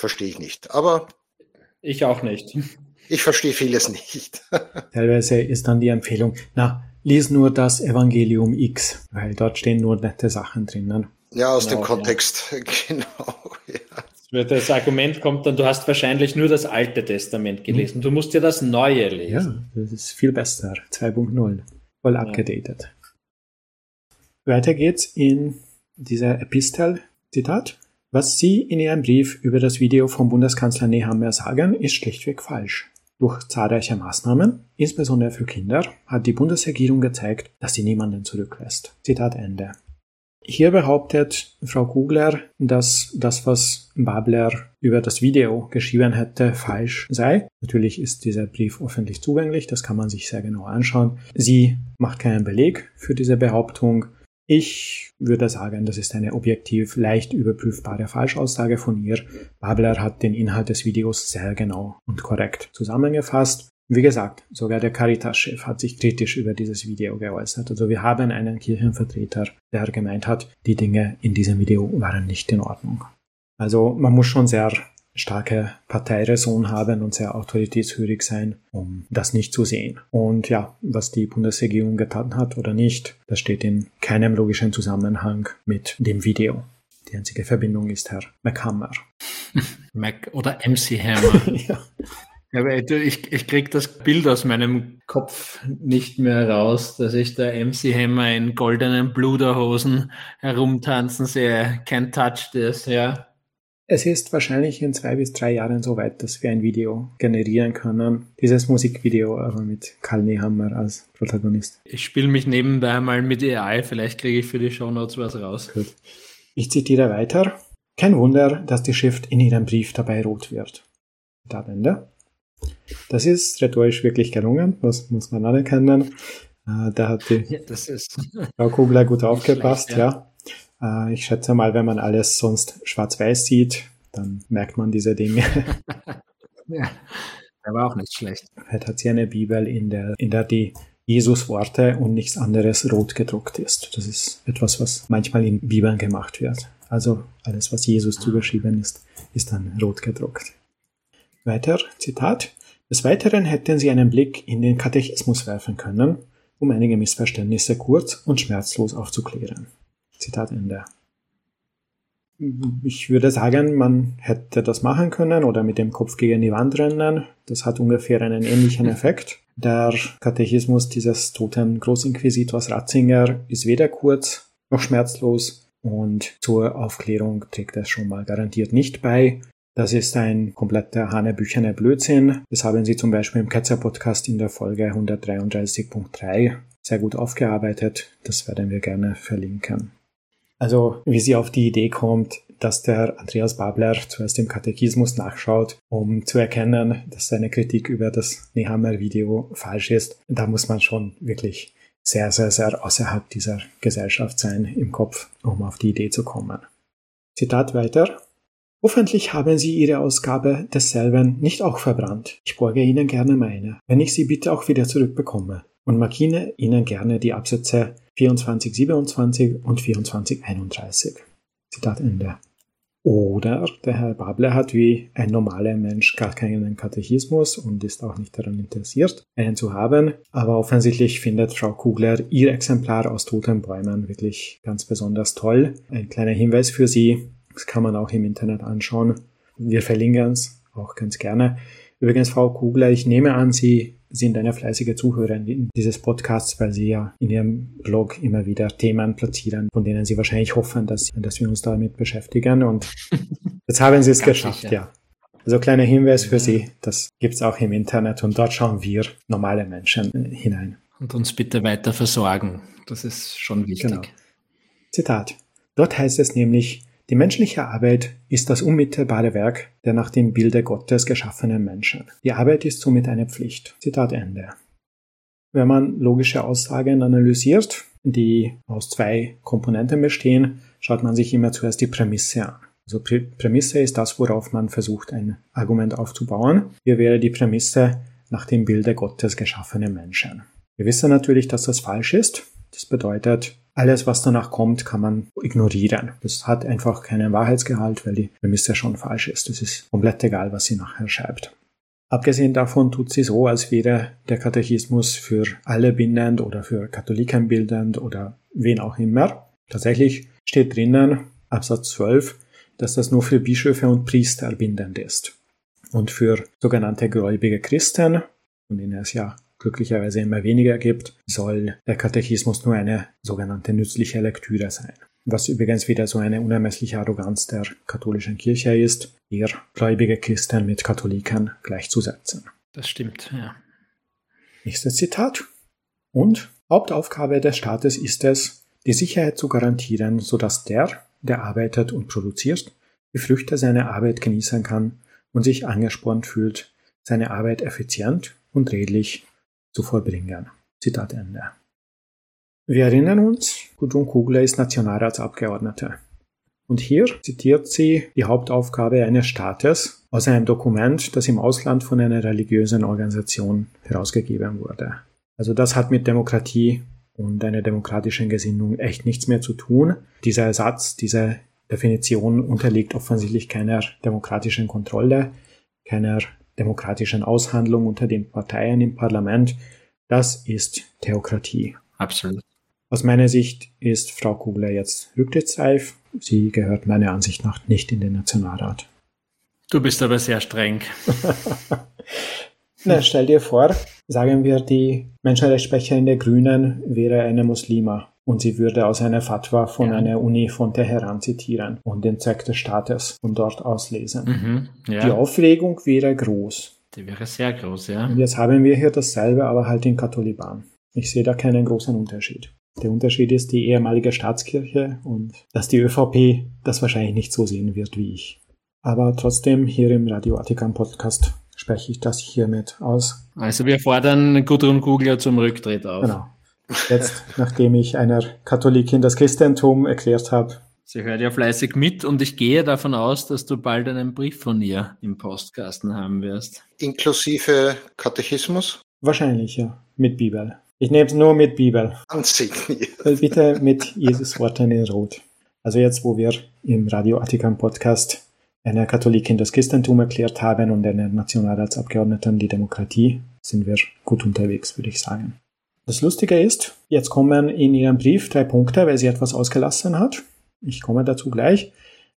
Verstehe ich nicht. Aber ich auch nicht. (laughs) Ich verstehe vieles nicht. (laughs) Teilweise ist dann die Empfehlung, na, lies nur das Evangelium X, weil dort stehen nur nette Sachen drinnen. Ja, aus genau, dem Kontext, ja. (laughs) genau. Ja. Das Argument kommt dann, du hast wahrscheinlich nur das Alte Testament gelesen. Mhm. Du musst dir das Neue lesen. Ja, das ist viel besser. 2.0. Voll ja. abgedatet. Weiter geht's in dieser Epistel. Zitat. Was Sie in Ihrem Brief über das Video vom Bundeskanzler Nehammer sagen, ist schlichtweg falsch. Durch zahlreiche Maßnahmen, insbesondere für Kinder, hat die Bundesregierung gezeigt, dass sie niemanden zurücklässt. Zitat Ende. Hier behauptet Frau Kugler, dass das, was Babler über das Video geschrieben hätte, falsch sei. Natürlich ist dieser Brief öffentlich zugänglich, das kann man sich sehr genau anschauen. Sie macht keinen Beleg für diese Behauptung. Ich würde sagen, das ist eine objektiv leicht überprüfbare Falschaussage von ihr. Babler hat den Inhalt des Videos sehr genau und korrekt zusammengefasst. Wie gesagt, sogar der Caritas-Chef hat sich kritisch über dieses Video geäußert. Also wir haben einen Kirchenvertreter, der gemeint hat, die Dinge in diesem Video waren nicht in Ordnung. Also man muss schon sehr starke Parteiräson haben und sehr autoritätshörig sein, um das nicht zu sehen. Und ja, was die Bundesregierung getan hat oder nicht, das steht in keinem logischen Zusammenhang mit dem Video. Die einzige Verbindung ist Herr McHammer. (laughs) Mac oder MC Hammer. (laughs) ja. Aber ich, ich krieg das Bild aus meinem Kopf nicht mehr raus, dass ich da MC Hammer in goldenen Bluderhosen herumtanzen sehe. Kein Touch das, ja. Es ist wahrscheinlich in zwei bis drei Jahren so weit, dass wir ein Video generieren können. Dieses Musikvideo aber mit Karl Nehammer als Protagonist. Ich spiele mich nebenbei mal mit AI, vielleicht kriege ich für die Shownotes was raus. Gut. Ich zitiere weiter. Kein Wunder, dass die Schrift in ihrem Brief dabei rot wird. Da Ende. Das ist rhetorisch wirklich gelungen, das muss man anerkennen. Äh, da hat die ja, Frau Kugler gut (laughs) aufgepasst, ja. ja. Äh, ich schätze mal, wenn man alles sonst schwarz-weiß sieht, dann merkt man diese Dinge. (laughs) (laughs) ja, der war auch nicht schlecht. Heute hat sie eine Bibel, in der, in der die Jesus-Worte und nichts anderes rot gedruckt ist. Das ist etwas, was manchmal in Bibeln gemacht wird. Also alles, was Jesus zugeschrieben ist, ist dann rot gedruckt. Weiter, Zitat. Des Weiteren hätten Sie einen Blick in den Katechismus werfen können, um einige Missverständnisse kurz und schmerzlos aufzuklären. Zitat Ende. Ich würde sagen, man hätte das machen können oder mit dem Kopf gegen die Wand rennen. Das hat ungefähr einen ähnlichen Effekt. Der Katechismus dieses toten Großinquisitors Ratzinger ist weder kurz noch schmerzlos und zur Aufklärung trägt es schon mal garantiert nicht bei. Das ist ein kompletter hanebüchener Blödsinn. Das haben Sie zum Beispiel im Ketzer-Podcast in der Folge 133.3 sehr gut aufgearbeitet. Das werden wir gerne verlinken. Also, wie sie auf die Idee kommt, dass der Andreas Babler zuerst im Katechismus nachschaut, um zu erkennen, dass seine Kritik über das Nehammer-Video falsch ist. Da muss man schon wirklich sehr, sehr, sehr außerhalb dieser Gesellschaft sein im Kopf, um auf die Idee zu kommen. Zitat weiter. Hoffentlich haben Sie Ihre Ausgabe desselben nicht auch verbrannt. Ich borge Ihnen gerne meine, wenn ich sie bitte auch wieder zurückbekomme und markiere Ihnen gerne die Absätze 2427 und 2431. Zitat Ende. Oder der Herr Babler hat wie ein normaler Mensch gar keinen Katechismus und ist auch nicht daran interessiert, einen zu haben. Aber offensichtlich findet Frau Kugler ihr Exemplar aus Toten Bäumen wirklich ganz besonders toll. Ein kleiner Hinweis für Sie, das kann man auch im Internet anschauen. Wir verlinken es auch ganz gerne. Übrigens, Frau Kugler, ich nehme an, Sie sind eine fleißige Zuhörerin dieses Podcasts, weil Sie ja in Ihrem Blog immer wieder Themen platzieren, von denen Sie wahrscheinlich hoffen, dass, dass wir uns damit beschäftigen. Und (laughs) jetzt haben Sie es geschafft, sicher. ja. Also kleiner Hinweis für Sie, das gibt's auch im Internet und dort schauen wir normale Menschen hinein. Und uns bitte weiter versorgen. Das ist schon wichtig. Genau. Zitat. Dort heißt es nämlich, die menschliche Arbeit ist das unmittelbare Werk der nach dem Bilde Gottes geschaffenen Menschen. Die Arbeit ist somit eine Pflicht. Zitat Ende. Wenn man logische Aussagen analysiert, die aus zwei Komponenten bestehen, schaut man sich immer zuerst die Prämisse an. Also Prämisse ist das, worauf man versucht, ein Argument aufzubauen. Hier wäre die Prämisse nach dem Bilde Gottes geschaffene Menschen. Wir wissen natürlich, dass das falsch ist. Das bedeutet, alles, was danach kommt, kann man ignorieren. Das hat einfach keinen Wahrheitsgehalt, weil die Prämisse schon falsch ist. Es ist komplett egal, was sie nachher schreibt. Abgesehen davon tut sie so, als wäre der Katechismus für alle bindend oder für Katholiken bindend oder wen auch immer. Tatsächlich steht drinnen, Absatz 12, dass das nur für Bischöfe und Priester bindend ist. Und für sogenannte gläubige Christen, von denen es ja glücklicherweise immer weniger gibt, soll der Katechismus nur eine sogenannte nützliche Lektüre sein. Was übrigens wieder so eine unermessliche Arroganz der katholischen Kirche ist, ihr gläubige Christen mit Katholiken gleichzusetzen. Das stimmt, ja. Nächstes Zitat. Und Hauptaufgabe des Staates ist es, die Sicherheit zu garantieren, sodass der, der arbeitet und produziert, die Früchte seiner Arbeit genießen kann und sich angespornt fühlt, seine Arbeit effizient und redlich zu vollbringen. Zitat Ende. Wir erinnern uns, Gudrun Kugler ist Nationalratsabgeordnete. Und hier zitiert sie die Hauptaufgabe eines Staates aus einem Dokument, das im Ausland von einer religiösen Organisation herausgegeben wurde. Also das hat mit Demokratie und einer demokratischen Gesinnung echt nichts mehr zu tun. Dieser Ersatz, diese Definition unterliegt offensichtlich keiner demokratischen Kontrolle, keiner demokratischen Aushandlung unter den Parteien im Parlament, das ist Theokratie. Absolut. Aus meiner Sicht ist Frau Kugler jetzt rücktrittsreif. Sie gehört meiner Ansicht nach nicht in den Nationalrat. Du bist aber sehr streng. (laughs) Na, stell dir vor, sagen wir, die Menschenrechtssprecherin der Grünen wäre eine Muslima und sie würde aus einer Fatwa von ja. einer Uni von Teheran zitieren und den Zweck des Staates von dort auslesen. Mhm, ja. Die Aufregung wäre groß. Die wäre sehr groß, ja. Und jetzt haben wir hier dasselbe, aber halt in Katholiban. Ich sehe da keinen großen Unterschied. Der Unterschied ist die ehemalige Staatskirche und dass die ÖVP das wahrscheinlich nicht so sehen wird wie ich. Aber trotzdem hier im Radio Vatikan Podcast spreche ich das hiermit aus. Also wir fordern Gudrun Kugler zum Rücktritt auf. Genau. Jetzt, nachdem ich einer Katholikin das Christentum erklärt habe. Sie hört ja fleißig mit und ich gehe davon aus, dass du bald einen Brief von ihr im Postkasten haben wirst. Inklusive Katechismus? Wahrscheinlich, ja. Mit Bibel. Ich nehme es nur mit Bibel. Ansigniert. (laughs) Bitte mit Jesus Worten in Rot. Also jetzt, wo wir im Radio Vatikan Podcast einer Katholikin das Christentum erklärt haben und einer Nationalratsabgeordneten die Demokratie, sind wir gut unterwegs, würde ich sagen. Das Lustige ist, jetzt kommen in ihrem Brief drei Punkte, weil sie etwas ausgelassen hat. Ich komme dazu gleich.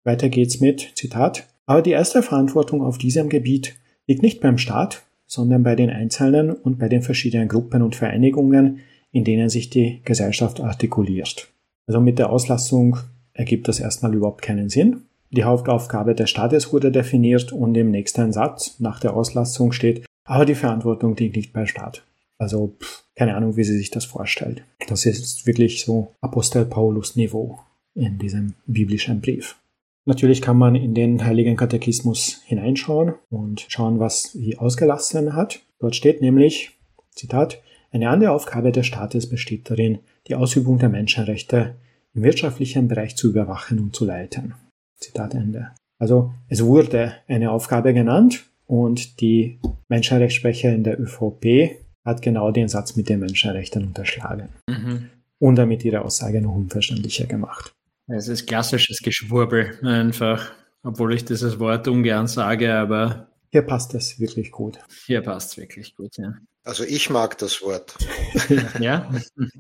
Weiter geht's mit, Zitat, aber die erste Verantwortung auf diesem Gebiet liegt nicht beim Staat, sondern bei den Einzelnen und bei den verschiedenen Gruppen und Vereinigungen, in denen sich die Gesellschaft artikuliert. Also mit der Auslassung ergibt das erstmal überhaupt keinen Sinn. Die Hauptaufgabe des Staates wurde definiert und im nächsten Satz nach der Auslassung steht, aber die Verantwortung liegt nicht beim Staat. Also pff, keine Ahnung, wie sie sich das vorstellt. Das ist wirklich so Apostel Paulus Niveau in diesem biblischen Brief. Natürlich kann man in den Heiligen Katechismus hineinschauen und schauen, was sie ausgelassen hat. Dort steht nämlich, Zitat, eine andere Aufgabe des Staates besteht darin, die Ausübung der Menschenrechte im wirtschaftlichen Bereich zu überwachen und zu leiten. Zitat Ende. Also es wurde eine Aufgabe genannt und die Menschenrechtssprecher in der ÖVP hat genau den Satz mit den Menschenrechten unterschlagen mhm. und damit ihre Aussage noch unverständlicher gemacht. Es ist klassisches Geschwurbel einfach, obwohl ich dieses Wort ungern sage, aber. Hier passt es wirklich gut. Hier passt es wirklich gut, ja. Also ich mag das Wort. (laughs) ja. (laughs)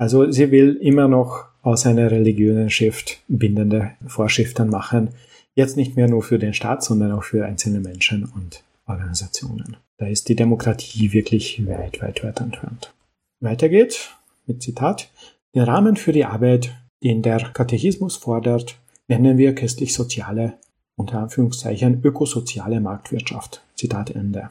Also sie will immer noch aus einer religiösen Schrift bindende Vorschriften machen. Jetzt nicht mehr nur für den Staat, sondern auch für einzelne Menschen und Organisationen. Da ist die Demokratie wirklich weit, weit, weit entfernt. Weiter geht mit Zitat. Den Rahmen für die Arbeit, den der Katechismus fordert, nennen wir christlich-soziale, unter Anführungszeichen ökosoziale Marktwirtschaft. Zitat Ende.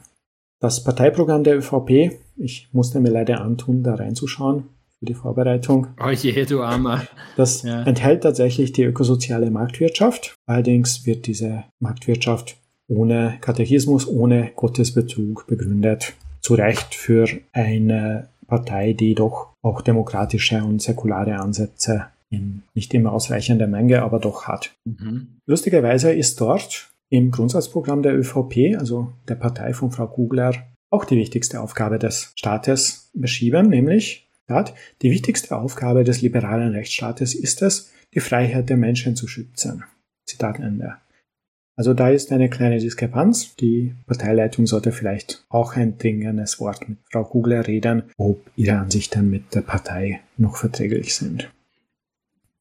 Das Parteiprogramm der ÖVP, ich musste mir leider antun, da reinzuschauen für die Vorbereitung. Oh je, du Armer. Das ja. enthält tatsächlich die ökosoziale Marktwirtschaft. Allerdings wird diese Marktwirtschaft ohne Katechismus, ohne Gottesbezug begründet. Zu Recht für eine Partei, die doch auch demokratische und säkulare Ansätze in nicht immer ausreichender Menge, aber doch hat. Mhm. Lustigerweise ist dort im Grundsatzprogramm der ÖVP, also der Partei von Frau Kugler, auch die wichtigste Aufgabe des Staates beschrieben, nämlich die wichtigste Aufgabe des liberalen Rechtsstaates ist es, die Freiheit der Menschen zu schützen. Zitat Ende. Also da ist eine kleine Diskrepanz. Die Parteileitung sollte vielleicht auch ein dringendes Wort mit Frau Kugler reden, ob ihre Ansichten mit der Partei noch verträglich sind.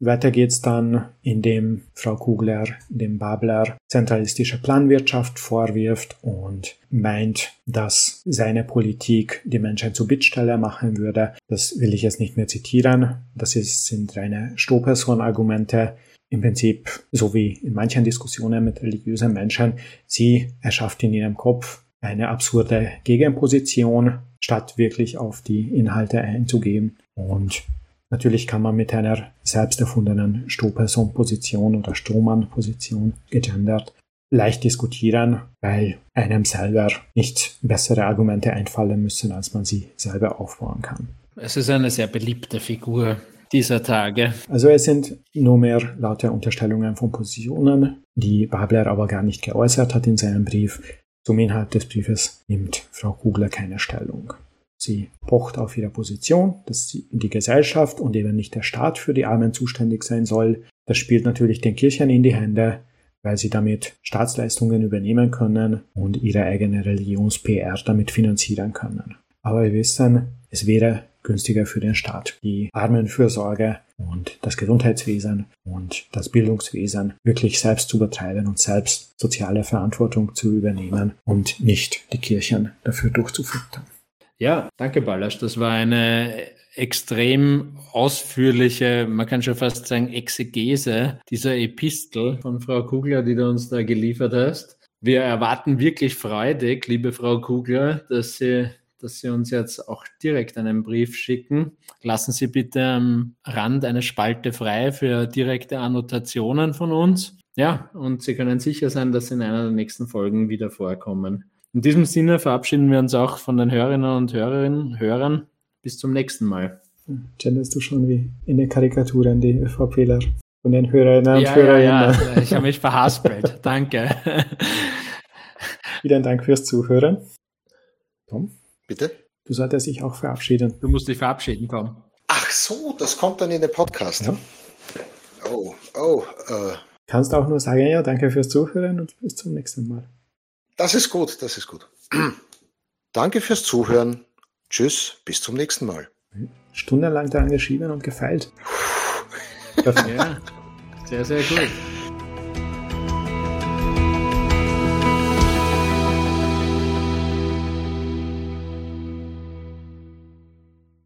Weiter geht's dann, indem Frau Kugler dem Babler zentralistische Planwirtschaft vorwirft und meint, dass seine Politik die Menschen zu Bittsteller machen würde. Das will ich jetzt nicht mehr zitieren. Das ist, sind reine Strohperson-Argumente im Prinzip, so wie in manchen Diskussionen mit religiösen Menschen, sie erschafft in ihrem Kopf eine absurde Gegenposition, statt wirklich auf die Inhalte einzugehen. Und natürlich kann man mit einer selbst erfundenen Strohperson-Position oder Strohmann-Position gegendert leicht diskutieren, weil einem selber nicht bessere Argumente einfallen müssen, als man sie selber aufbauen kann. Es ist eine sehr beliebte Figur dieser Tage. Also es sind nur mehr lauter Unterstellungen von Positionen, die Babler aber gar nicht geäußert hat in seinem Brief. Zum Inhalt des Briefes nimmt Frau Kugler keine Stellung. Sie pocht auf ihre Position, dass die Gesellschaft und eben nicht der Staat für die Armen zuständig sein soll. Das spielt natürlich den Kirchen in die Hände, weil sie damit Staatsleistungen übernehmen können und ihre eigene Religions-PR damit finanzieren können. Aber wir wissen, es wäre günstiger für den Staat. Die Armenfürsorge und das Gesundheitswesen und das Bildungswesen wirklich selbst zu betreiben und selbst soziale Verantwortung zu übernehmen und nicht die Kirchen dafür durchzufüttern. Ja, danke Ballasch. Das war eine extrem ausführliche, man kann schon fast sagen, Exegese dieser Epistel von Frau Kugler, die du uns da geliefert hast. Wir erwarten wirklich freudig, liebe Frau Kugler, dass Sie dass Sie uns jetzt auch direkt einen Brief schicken. Lassen Sie bitte am Rand eine Spalte frei für direkte Annotationen von uns. Ja, und Sie können sicher sein, dass Sie in einer der nächsten Folgen wieder vorkommen. In diesem Sinne verabschieden wir uns auch von den Hörerinnen und Hörerinnen, Hörern. Bis zum nächsten Mal. Gendest du schon wie in der Karikatur an die ÖVPler von den Hörerinnen und ja, Hörerinnen? Ja, ja. ich habe mich verhaspelt. (laughs) Danke. Vielen Dank fürs Zuhören. Tom? Bitte? Du solltest dich auch verabschieden. Du musst dich verabschieden, komm. Ach so, das kommt dann in den Podcast. Ja. Oh, oh. Äh. Kannst auch nur sagen, ja, danke fürs Zuhören und bis zum nächsten Mal. Das ist gut, das ist gut. (clears throat) danke fürs Zuhören Tschüss, bis zum nächsten Mal. Stundenlang daran geschrieben und gefeilt. ja, sehr, sehr gut.